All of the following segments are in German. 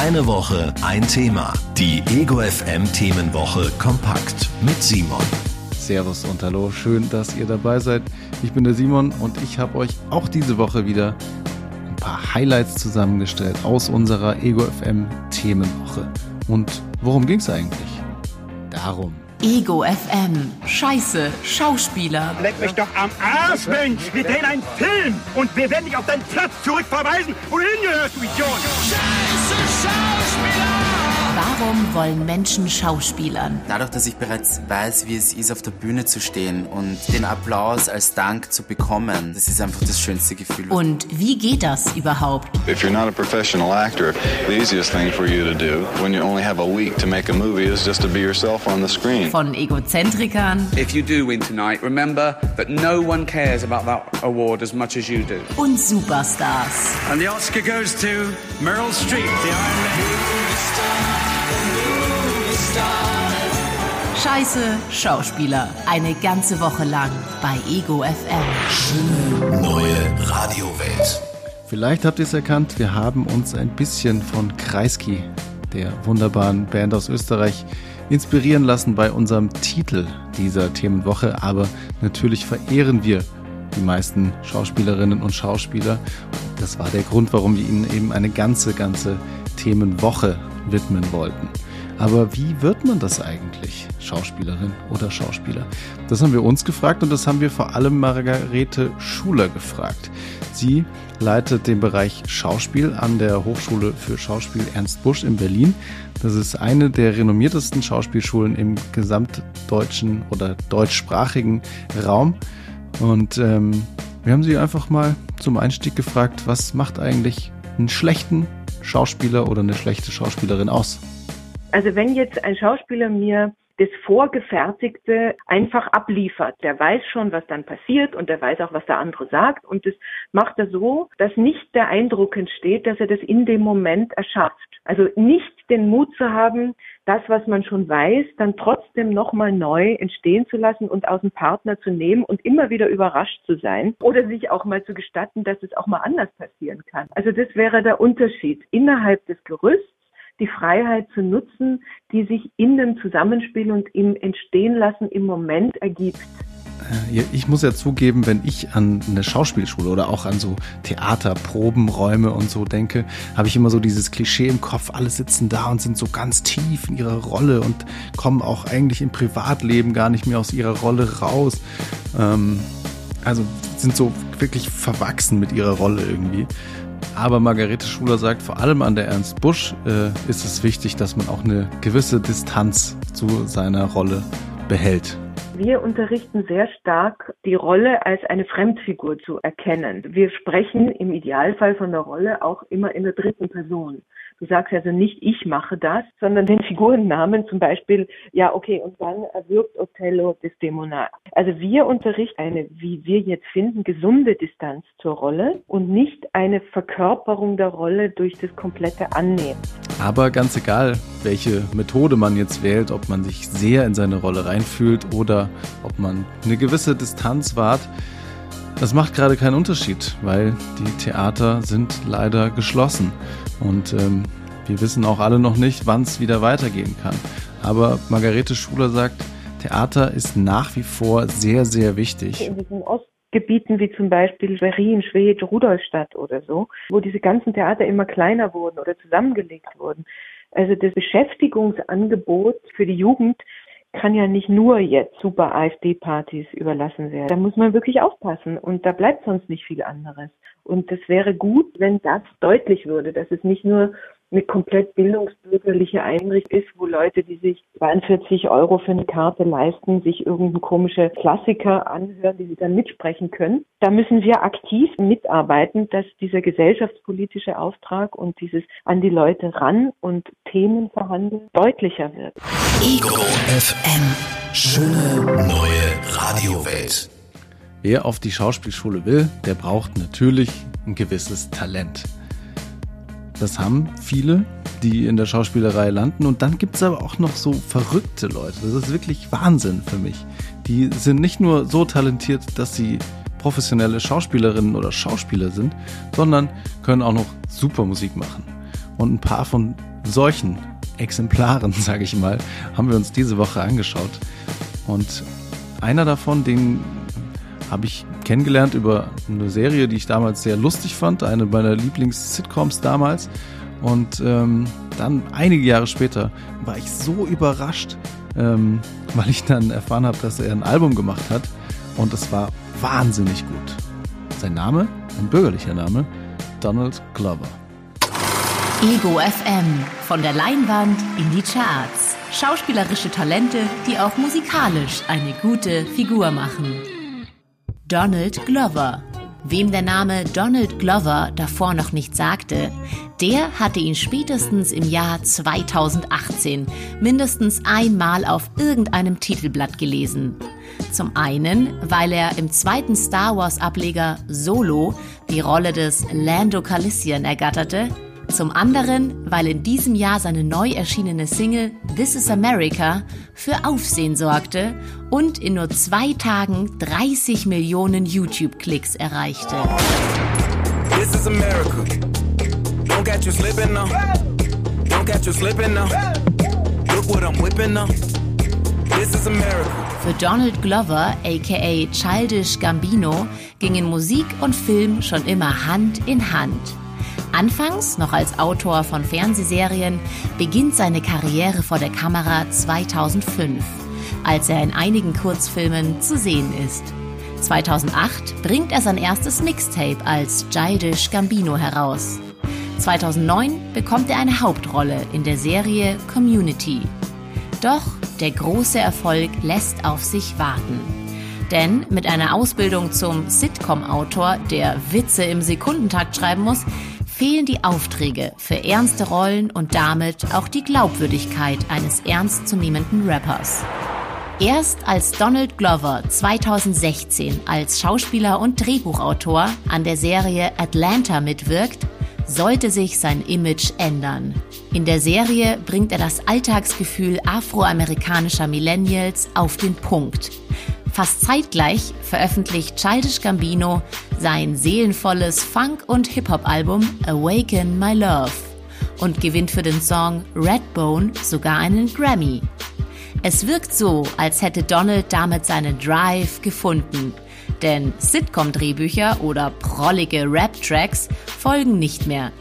Eine Woche, ein Thema. Die Ego FM Themenwoche kompakt mit Simon. Servus und hallo, schön, dass ihr dabei seid. Ich bin der Simon und ich habe euch auch diese Woche wieder ein paar Highlights zusammengestellt aus unserer Ego FM Themenwoche. Und worum ging es eigentlich? Darum. Ego FM. Scheiße, Schauspieler. Leck mich doch am Arsch, Mensch! Wir drehen einen Film und wir werden dich auf deinen Platz zurückverweisen, wo du hingehörst, du Idiot! Warum wollen Menschen Schauspielern? Dadurch, dass ich bereits weiß, wie es ist, auf der Bühne zu stehen und den Applaus als Dank zu bekommen, das ist einfach das schönste Gefühl. Und wie geht das überhaupt? If you're not a professional actor, the easiest thing for you to do when you only have a week to make a movie is just to be yourself on the screen. Von Egozentrikern. If you do win tonight, remember that no one cares about that award as much as you do. Und Superstars. And the Oscar goes to Meryl Streep, the Iron Lady. Scheiße Schauspieler. Eine ganze Woche lang bei Ego FM. Schöne neue Radiowelt. Vielleicht habt ihr es erkannt, wir haben uns ein bisschen von Kreisky, der wunderbaren Band aus Österreich, inspirieren lassen bei unserem Titel dieser Themenwoche. Aber natürlich verehren wir die meisten Schauspielerinnen und Schauspieler. Das war der Grund, warum wir ihnen eben eine ganze, ganze Themenwoche widmen wollten. Aber wie wird man das eigentlich, Schauspielerin oder Schauspieler? Das haben wir uns gefragt und das haben wir vor allem Margarete Schuler gefragt. Sie leitet den Bereich Schauspiel an der Hochschule für Schauspiel Ernst Busch in Berlin. Das ist eine der renommiertesten Schauspielschulen im gesamtdeutschen oder deutschsprachigen Raum. Und ähm, wir haben sie einfach mal zum Einstieg gefragt, was macht eigentlich einen schlechten Schauspieler oder eine schlechte Schauspielerin aus? Also wenn jetzt ein Schauspieler mir das Vorgefertigte einfach abliefert. Der weiß schon, was dann passiert und der weiß auch, was der andere sagt. Und das macht er so, dass nicht der Eindruck entsteht, dass er das in dem Moment erschafft. Also nicht den Mut zu haben, das, was man schon weiß, dann trotzdem nochmal neu entstehen zu lassen und aus dem Partner zu nehmen und immer wieder überrascht zu sein oder sich auch mal zu gestatten, dass es auch mal anders passieren kann. Also das wäre der Unterschied innerhalb des Gerüsts die Freiheit zu nutzen, die sich in dem Zusammenspiel und im Entstehenlassen im Moment ergibt. Äh, ich muss ja zugeben, wenn ich an eine Schauspielschule oder auch an so Theaterprobenräume und so denke, habe ich immer so dieses Klischee im Kopf, alle sitzen da und sind so ganz tief in ihrer Rolle und kommen auch eigentlich im Privatleben gar nicht mehr aus ihrer Rolle raus. Ähm, also sind so wirklich verwachsen mit ihrer Rolle irgendwie. Aber Margarete Schuler sagt, vor allem an der Ernst Busch äh, ist es wichtig, dass man auch eine gewisse Distanz zu seiner Rolle behält. Wir unterrichten sehr stark, die Rolle als eine Fremdfigur zu erkennen. Wir sprechen im Idealfall von der Rolle auch immer in der dritten Person. Du sagst also nicht, ich mache das, sondern den Figurennamen zum Beispiel, ja, okay, und dann erwirbt Othello Desdemona. Also wir unterrichten eine, wie wir jetzt finden, gesunde Distanz zur Rolle und nicht eine Verkörperung der Rolle durch das komplette Annehmen. Aber ganz egal, welche Methode man jetzt wählt, ob man sich sehr in seine Rolle reinfühlt oder ob man eine gewisse Distanz wahrt, das macht gerade keinen Unterschied, weil die Theater sind leider geschlossen. Und ähm, wir wissen auch alle noch nicht, wann es wieder weitergehen kann. Aber Margarete Schuler sagt, Theater ist nach wie vor sehr, sehr wichtig. In diesen Ostgebieten wie zum Beispiel Schwerin, Schwedt, Rudolstadt oder so, wo diese ganzen Theater immer kleiner wurden oder zusammengelegt wurden. Also das Beschäftigungsangebot für die Jugend kann ja nicht nur jetzt super AfD-Partys überlassen werden. Da muss man wirklich aufpassen und da bleibt sonst nicht viel anderes. Und es wäre gut, wenn das deutlich würde, dass es nicht nur eine komplett bildungsbürgerliche Einrichtung ist, wo Leute, die sich 42 Euro für eine Karte leisten, sich irgendein komische Klassiker anhören, die sie dann mitsprechen können. Da müssen wir aktiv mitarbeiten, dass dieser gesellschaftspolitische Auftrag und dieses an die Leute ran und Themen verhandeln deutlicher wird. Ego FM. Schöne neue Radiowelt. Wer auf die Schauspielschule will, der braucht natürlich ein gewisses Talent. Das haben viele, die in der Schauspielerei landen. Und dann gibt es aber auch noch so verrückte Leute. Das ist wirklich Wahnsinn für mich. Die sind nicht nur so talentiert, dass sie professionelle Schauspielerinnen oder Schauspieler sind, sondern können auch noch super Musik machen. Und ein paar von solchen Exemplaren, sage ich mal, haben wir uns diese Woche angeschaut. Und einer davon, den habe ich kennengelernt über eine Serie, die ich damals sehr lustig fand, eine meiner Lieblings-Sitcoms damals. Und ähm, dann einige Jahre später war ich so überrascht, ähm, weil ich dann erfahren habe, dass er ein Album gemacht hat. Und es war wahnsinnig gut. Sein Name, ein bürgerlicher Name, Donald Glover. Ego FM. Von der Leinwand in die Charts. Schauspielerische Talente, die auch musikalisch eine gute Figur machen. Donald Glover. Wem der Name Donald Glover davor noch nicht sagte, der hatte ihn spätestens im Jahr 2018 mindestens einmal auf irgendeinem Titelblatt gelesen. Zum einen, weil er im zweiten Star Wars Ableger Solo die Rolle des Lando Calrissian ergatterte zum anderen, weil in diesem Jahr seine neu erschienene Single This is America für Aufsehen sorgte und in nur zwei Tagen 30 Millionen YouTube-Klicks erreichte. This is America. Don't catch you slipping now. Don't catch you slipping now. Look what I'm whipping now. This is America. Für Donald Glover, aka Childish Gambino, gingen Musik und Film schon immer Hand in Hand. Anfangs noch als Autor von Fernsehserien beginnt seine Karriere vor der Kamera 2005, als er in einigen Kurzfilmen zu sehen ist. 2008 bringt er sein erstes Mixtape als Childish Gambino heraus. 2009 bekommt er eine Hauptrolle in der Serie Community. Doch der große Erfolg lässt auf sich warten. Denn mit einer Ausbildung zum Sitcom-Autor, der Witze im Sekundentakt schreiben muss, fehlen die Aufträge für ernste Rollen und damit auch die Glaubwürdigkeit eines ernstzunehmenden Rappers. Erst als Donald Glover 2016 als Schauspieler und Drehbuchautor an der Serie Atlanta mitwirkt, sollte sich sein Image ändern. In der Serie bringt er das Alltagsgefühl afroamerikanischer Millennials auf den Punkt. Fast zeitgleich veröffentlicht Childish Gambino sein seelenvolles Funk- und Hip-Hop-Album Awaken My Love und gewinnt für den Song Redbone sogar einen Grammy. Es wirkt so, als hätte Donald damit seinen Drive gefunden. Denn Sitcom-Drehbücher oder prollige Rap-Tracks folgen nicht mehr.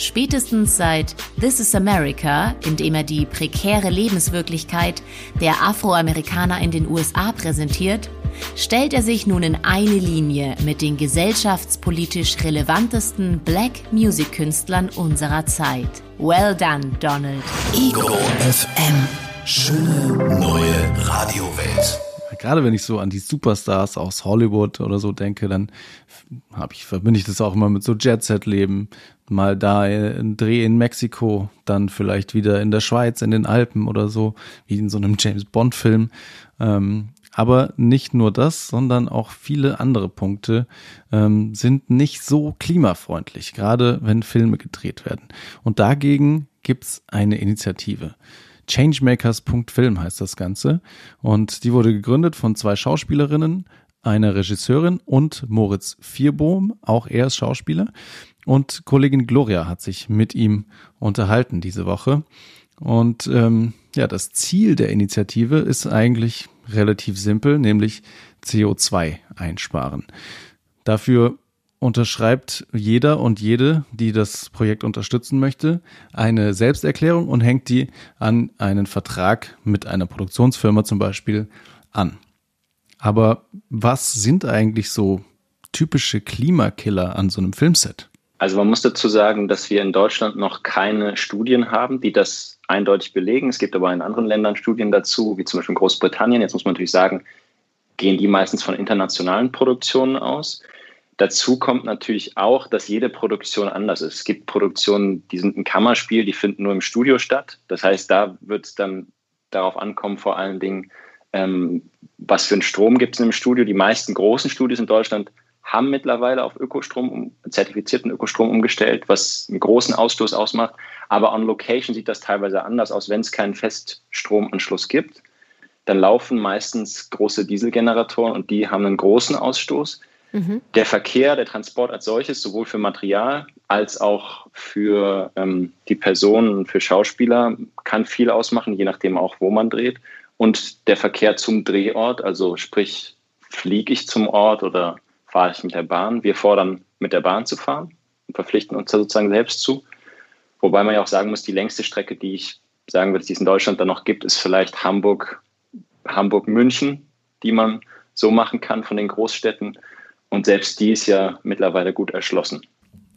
Spätestens seit This is America, in dem er die prekäre Lebenswirklichkeit der Afroamerikaner in den USA präsentiert, stellt er sich nun in eine Linie mit den gesellschaftspolitisch relevantesten Black Music Künstlern unserer Zeit. Well done, Donald. Ego FM. Schöne neue Radiowelt gerade wenn ich so an die Superstars aus Hollywood oder so denke, dann habe ich, verbinde ich das auch immer mit so Jet-Set-Leben. Mal da ein Dreh in Mexiko, dann vielleicht wieder in der Schweiz, in den Alpen oder so, wie in so einem James Bond-Film. Ähm, aber nicht nur das, sondern auch viele andere Punkte ähm, sind nicht so klimafreundlich, gerade wenn Filme gedreht werden. Und dagegen gibt's eine Initiative. Changemakers.film heißt das Ganze. Und die wurde gegründet von zwei Schauspielerinnen, einer Regisseurin und Moritz Vierbohm, auch er ist Schauspieler. Und Kollegin Gloria hat sich mit ihm unterhalten diese Woche. Und ähm, ja, das Ziel der Initiative ist eigentlich relativ simpel, nämlich CO2 einsparen. Dafür unterschreibt jeder und jede, die das Projekt unterstützen möchte, eine Selbsterklärung und hängt die an einen Vertrag mit einer Produktionsfirma zum Beispiel an. Aber was sind eigentlich so typische Klimakiller an so einem Filmset? Also man muss dazu sagen, dass wir in Deutschland noch keine Studien haben, die das eindeutig belegen. Es gibt aber in anderen Ländern Studien dazu, wie zum Beispiel in Großbritannien. Jetzt muss man natürlich sagen, gehen die meistens von internationalen Produktionen aus. Dazu kommt natürlich auch, dass jede Produktion anders ist. Es gibt Produktionen, die sind ein Kammerspiel, die finden nur im Studio statt. Das heißt, da wird es dann darauf ankommen, vor allen Dingen, ähm, was für einen Strom gibt es im Studio. Die meisten großen Studios in Deutschland haben mittlerweile auf Ökostrom, zertifizierten Ökostrom umgestellt, was einen großen Ausstoß ausmacht. Aber on Location sieht das teilweise anders aus, wenn es keinen Feststromanschluss gibt. Dann laufen meistens große Dieselgeneratoren und die haben einen großen Ausstoß. Mhm. Der Verkehr, der Transport als solches, sowohl für Material als auch für ähm, die Personen, für Schauspieler, kann viel ausmachen, je nachdem auch, wo man dreht. Und der Verkehr zum Drehort, also sprich, fliege ich zum Ort oder fahre ich mit der Bahn. Wir fordern, mit der Bahn zu fahren und verpflichten uns da sozusagen selbst zu. Wobei man ja auch sagen muss, die längste Strecke, die ich sagen würde, die es in Deutschland dann noch gibt, ist vielleicht Hamburg, Hamburg-München, die man so machen kann von den Großstädten. Und selbst die ist ja mittlerweile gut erschlossen.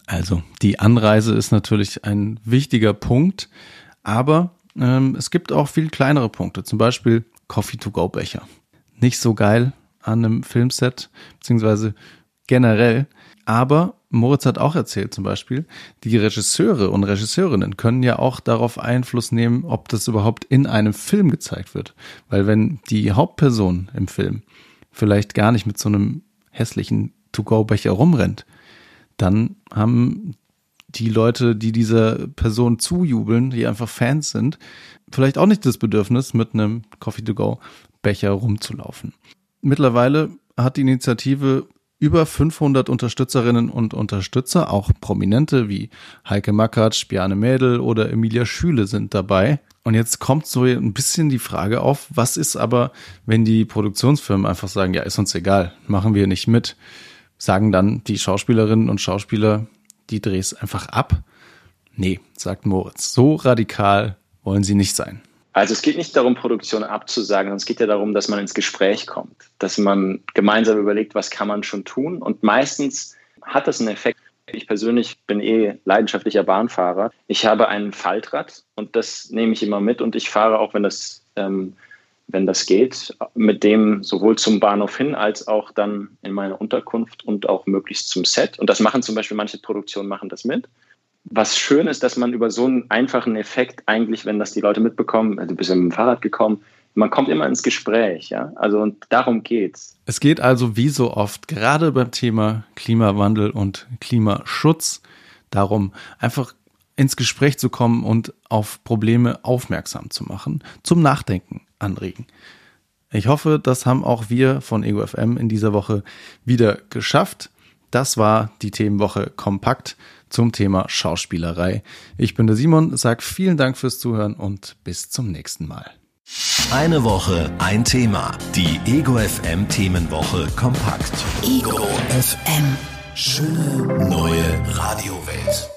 Also die Anreise ist natürlich ein wichtiger Punkt, aber ähm, es gibt auch viel kleinere Punkte, zum Beispiel Coffee-to-go-Becher. Nicht so geil an einem Filmset, beziehungsweise generell, aber Moritz hat auch erzählt zum Beispiel, die Regisseure und Regisseurinnen können ja auch darauf Einfluss nehmen, ob das überhaupt in einem Film gezeigt wird. Weil wenn die Hauptperson im Film vielleicht gar nicht mit so einem hässlichen To-Go-Becher rumrennt, dann haben die Leute, die dieser Person zujubeln, die einfach Fans sind, vielleicht auch nicht das Bedürfnis, mit einem Coffee-to-Go-Becher rumzulaufen. Mittlerweile hat die Initiative über 500 Unterstützerinnen und Unterstützer, auch Prominente wie Heike Mackert, Bjarne Mädel oder Emilia Schüle sind dabei. Und jetzt kommt so ein bisschen die Frage auf, was ist aber, wenn die Produktionsfirmen einfach sagen, ja, ist uns egal, machen wir nicht mit, sagen dann die Schauspielerinnen und Schauspieler die Drehs einfach ab? Nee, sagt Moritz, so radikal wollen sie nicht sein. Also es geht nicht darum, Produktion abzusagen, sondern es geht ja darum, dass man ins Gespräch kommt, dass man gemeinsam überlegt, was kann man schon tun. Und meistens hat das einen Effekt. Ich persönlich bin eh leidenschaftlicher Bahnfahrer. Ich habe ein Faltrad und das nehme ich immer mit und ich fahre auch, wenn das, ähm, wenn das geht, mit dem sowohl zum Bahnhof hin als auch dann in meine Unterkunft und auch möglichst zum Set. Und das machen zum Beispiel manche Produktionen machen das mit was schön ist, dass man über so einen einfachen Effekt eigentlich, wenn das die Leute mitbekommen, du bist ja mit dem Fahrrad gekommen, man kommt immer ins Gespräch, ja. Also und darum geht's. Es geht also wie so oft, gerade beim Thema Klimawandel und Klimaschutz, darum, einfach ins Gespräch zu kommen und auf Probleme aufmerksam zu machen, zum Nachdenken anregen. Ich hoffe, das haben auch wir von EgoFM in dieser Woche wieder geschafft. Das war die Themenwoche kompakt zum Thema Schauspielerei. Ich bin der Simon, sag vielen Dank fürs Zuhören und bis zum nächsten Mal. Eine Woche, ein Thema. Die Ego FM Themenwoche kompakt. Ego FM. Schöne neue Radiowelt.